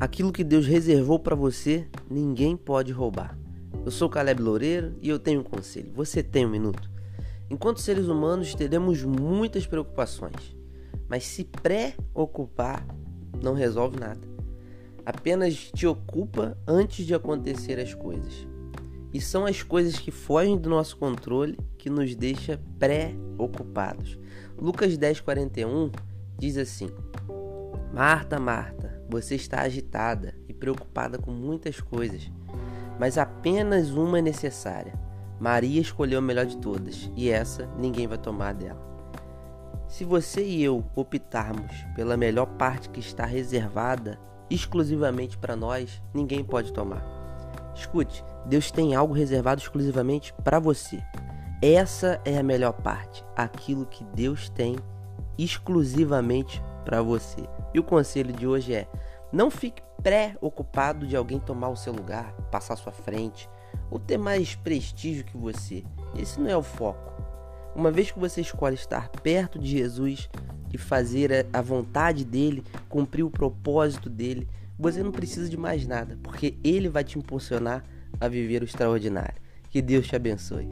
Aquilo que Deus reservou para você, ninguém pode roubar. Eu sou Caleb Loureiro e eu tenho um conselho. Você tem um minuto? Enquanto seres humanos, teremos muitas preocupações, mas se preocupar não resolve nada. Apenas te ocupa antes de acontecer as coisas. E são as coisas que fogem do nosso controle que nos deixa preocupados. Lucas 10:41 diz assim: Marta, Marta, você está agitada e preocupada com muitas coisas, mas apenas uma é necessária. Maria escolheu a melhor de todas e essa ninguém vai tomar dela. Se você e eu optarmos pela melhor parte que está reservada exclusivamente para nós, ninguém pode tomar. Escute, Deus tem algo reservado exclusivamente para você. Essa é a melhor parte, aquilo que Deus tem exclusivamente para você. E o conselho de hoje é: não fique pré-ocupado de alguém tomar o seu lugar, passar sua frente ou ter mais prestígio que você. Esse não é o foco. Uma vez que você escolhe estar perto de Jesus e fazer a vontade dele, cumprir o propósito dele, você não precisa de mais nada, porque ele vai te impulsionar a viver o extraordinário. Que Deus te abençoe.